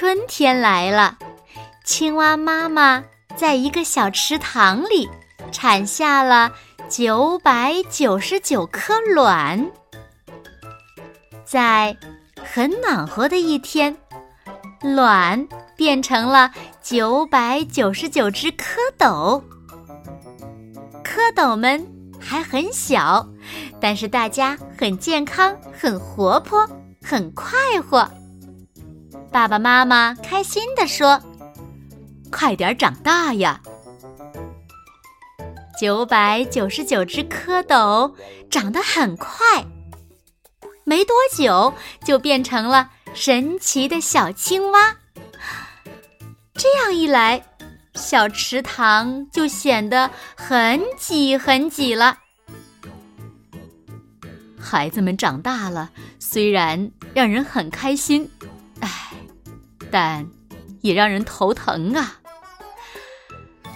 春天来了，青蛙妈妈在一个小池塘里产下了九百九十九颗卵。在很暖和的一天，卵变成了九百九十九只蝌蚪。蝌蚪们还很小，但是大家很健康、很活泼、很快活。爸爸妈妈开心地说：“快点长大呀！”九百九十九只蝌蚪长得很快，没多久就变成了神奇的小青蛙。这样一来，小池塘就显得很挤很挤了。孩子们长大了，虽然让人很开心。但也让人头疼啊！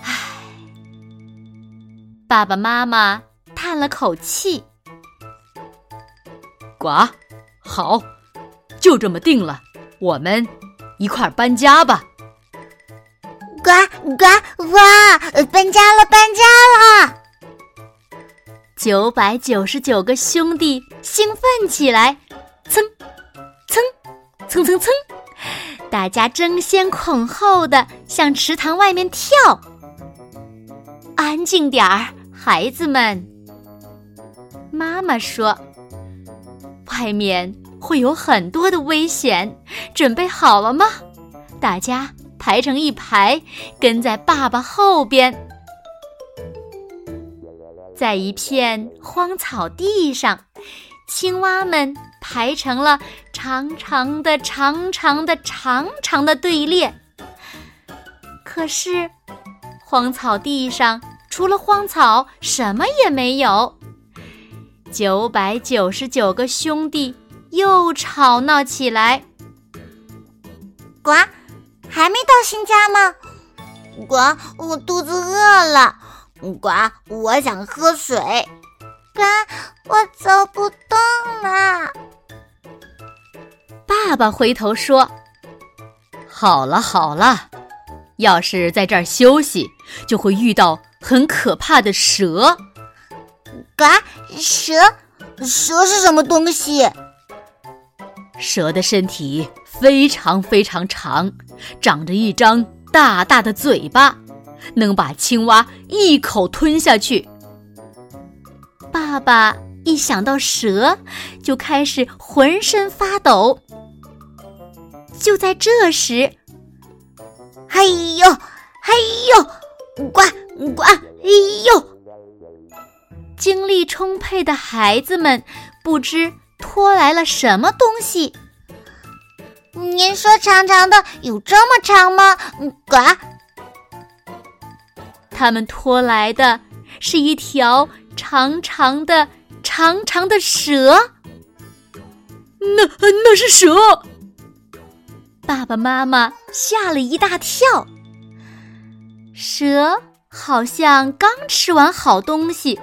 唉，爸爸妈妈叹了口气：“呱，好，就这么定了，我们一块儿搬家吧！”呱呱哇！搬家了，搬家了！九百九十九个兄弟兴奋起来，蹭蹭蹭蹭蹭。大家争先恐后的向池塘外面跳。安静点儿，孩子们。妈妈说：“外面会有很多的危险，准备好了吗？”大家排成一排，跟在爸爸后边。在一片荒草地上，青蛙们。排成了长长的、长长的、长长的队列。可是，荒草地上除了荒草，什么也没有。九百九十九个兄弟又吵闹起来。呱，还没到新家吗？呱，我肚子饿了。呱，我想喝水。呱，我走不动了。爸爸回头说：“好了好了，要是在这儿休息，就会遇到很可怕的蛇。”“嘎，蛇？蛇是什么东西？”“蛇的身体非常非常长，长着一张大大的嘴巴，能把青蛙一口吞下去。”爸爸一想到蛇，就开始浑身发抖。就在这时，哎呦，哎呦，呱呱，哎呦！精力充沛的孩子们不知拖来了什么东西。您说长长的有这么长吗？呱！他们拖来的是一条长长的、长长的蛇。那那是蛇。爸爸妈妈吓了一大跳，蛇好像刚吃完好东西，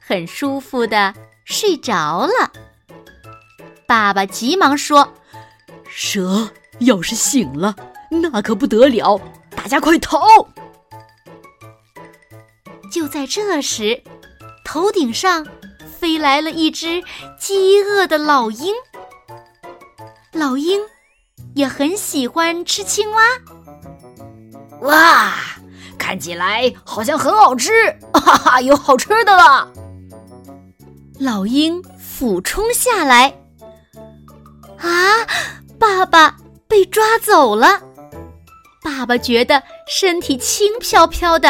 很舒服的睡着了。爸爸急忙说：“蛇要是醒了，那可不得了，大家快逃！”就在这时，头顶上飞来了一只饥饿的老鹰。老鹰。也很喜欢吃青蛙。哇，看起来好像很好吃，哈哈，有好吃的了。老鹰俯冲下来，啊，爸爸被抓走了。爸爸觉得身体轻飘飘的。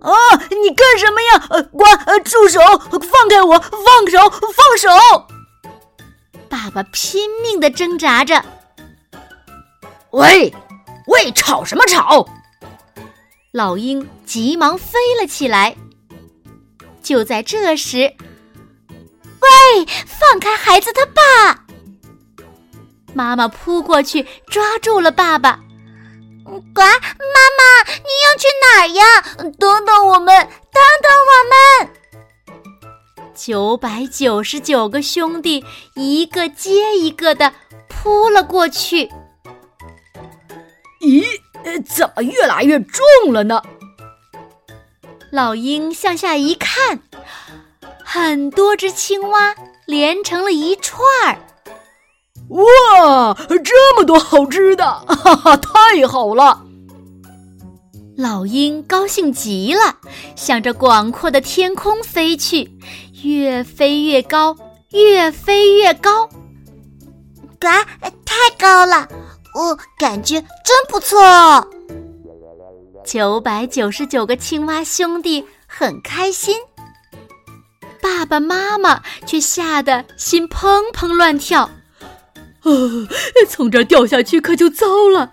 啊！你干什么呀？呃，关，呃，住手！放开我！放手！放手！爸爸拼命的挣扎着。喂，喂，吵什么吵？老鹰急忙飞了起来。就在这时，喂，放开孩子他爸！妈妈扑过去抓住了爸爸。呱，妈妈，你要去哪儿呀？等等我们，等等我们！九百九十九个兄弟一个接一个的扑了过去。咦，怎么越来越重了呢？老鹰向下一看，很多只青蛙连成了一串儿。哇，这么多好吃的，哈哈，太好了！老鹰高兴极了，向着广阔的天空飞去，越飞越高，越飞越高。嘎，太高了，我感觉真不错哦。九百九十九个青蛙兄弟很开心，爸爸妈妈却吓得心砰砰乱跳。呃，从这儿掉下去可就糟了，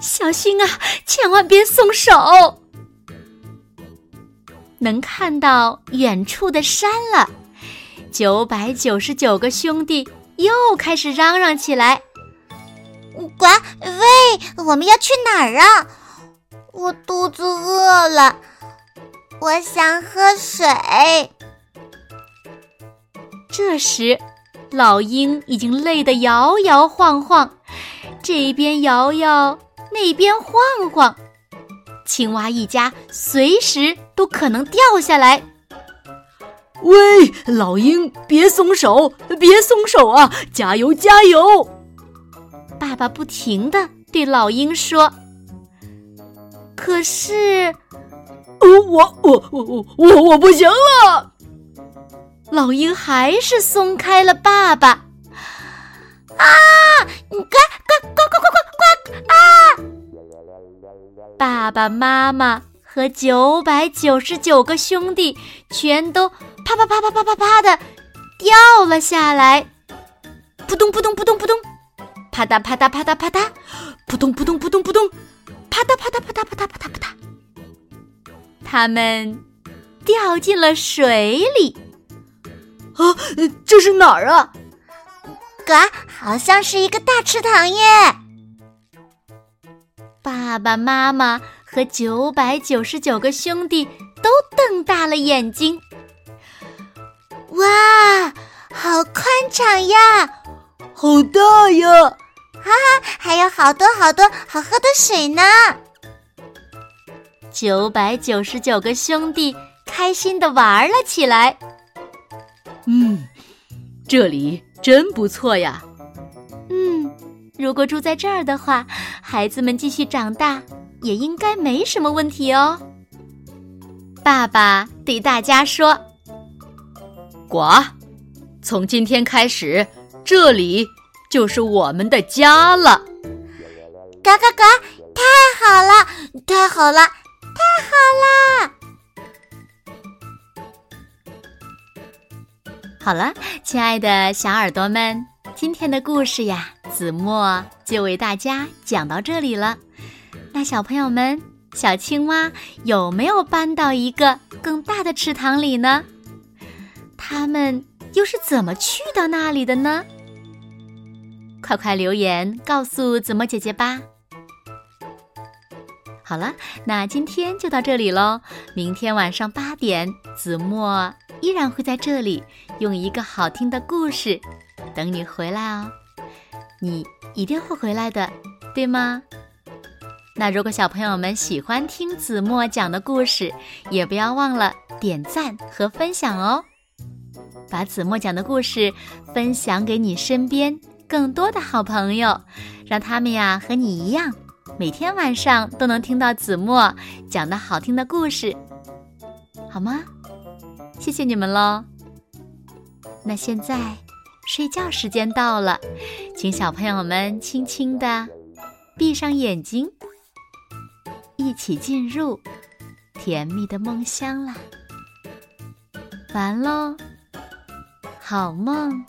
小心啊，千万别松手。能看到远处的山了，九百九十九个兄弟又开始嚷嚷起来：“呱，喂，我们要去哪儿啊？我肚子饿了，我想喝水。”这时。老鹰已经累得摇摇晃晃，这边摇摇，那边晃晃，青蛙一家随时都可能掉下来。喂，老鹰，别松手，别松手啊！加油，加油！爸爸不停的对老鹰说。可是，我我我我我我不行了。老鹰还是松开了爸爸，啊！呱呱呱呱呱呱呱！啊！爸爸妈妈和九百九十九个兄弟全都啪啪啪啪啪啪啪的掉了下来，扑通扑通扑通扑通，啪嗒啪嗒啪嗒啪嗒，扑通扑通扑通扑通，啪嗒啪嗒啪嗒啪嗒啪嗒啪嗒，他们掉进了水里。啊，这是哪儿啊？嘎，好像是一个大池塘耶！爸爸妈妈和九百九十九个兄弟都瞪大了眼睛。哇，好宽敞呀，好大呀！哈哈，还有好多好多好喝的水呢！九百九十九个兄弟开心的玩了起来。嗯，这里真不错呀。嗯，如果住在这儿的话，孩子们继续长大也应该没什么问题哦。爸爸对大家说：“呱，从今天开始，这里就是我们的家了。”嘎嘎嘎！太好了，太好了，太好了！好了，亲爱的小耳朵们，今天的故事呀，子墨就为大家讲到这里了。那小朋友们，小青蛙有没有搬到一个更大的池塘里呢？他们又是怎么去到那里的呢？快快留言告诉子墨姐姐吧。好了，那今天就到这里喽。明天晚上八点，子墨依然会在这里用一个好听的故事等你回来哦。你一定会回来的，对吗？那如果小朋友们喜欢听子墨讲的故事，也不要忘了点赞和分享哦。把子墨讲的故事分享给你身边更多的好朋友，让他们呀和你一样。每天晚上都能听到子墨讲的好听的故事，好吗？谢谢你们喽。那现在睡觉时间到了，请小朋友们轻轻的闭上眼睛，一起进入甜蜜的梦乡啦。完喽，好梦。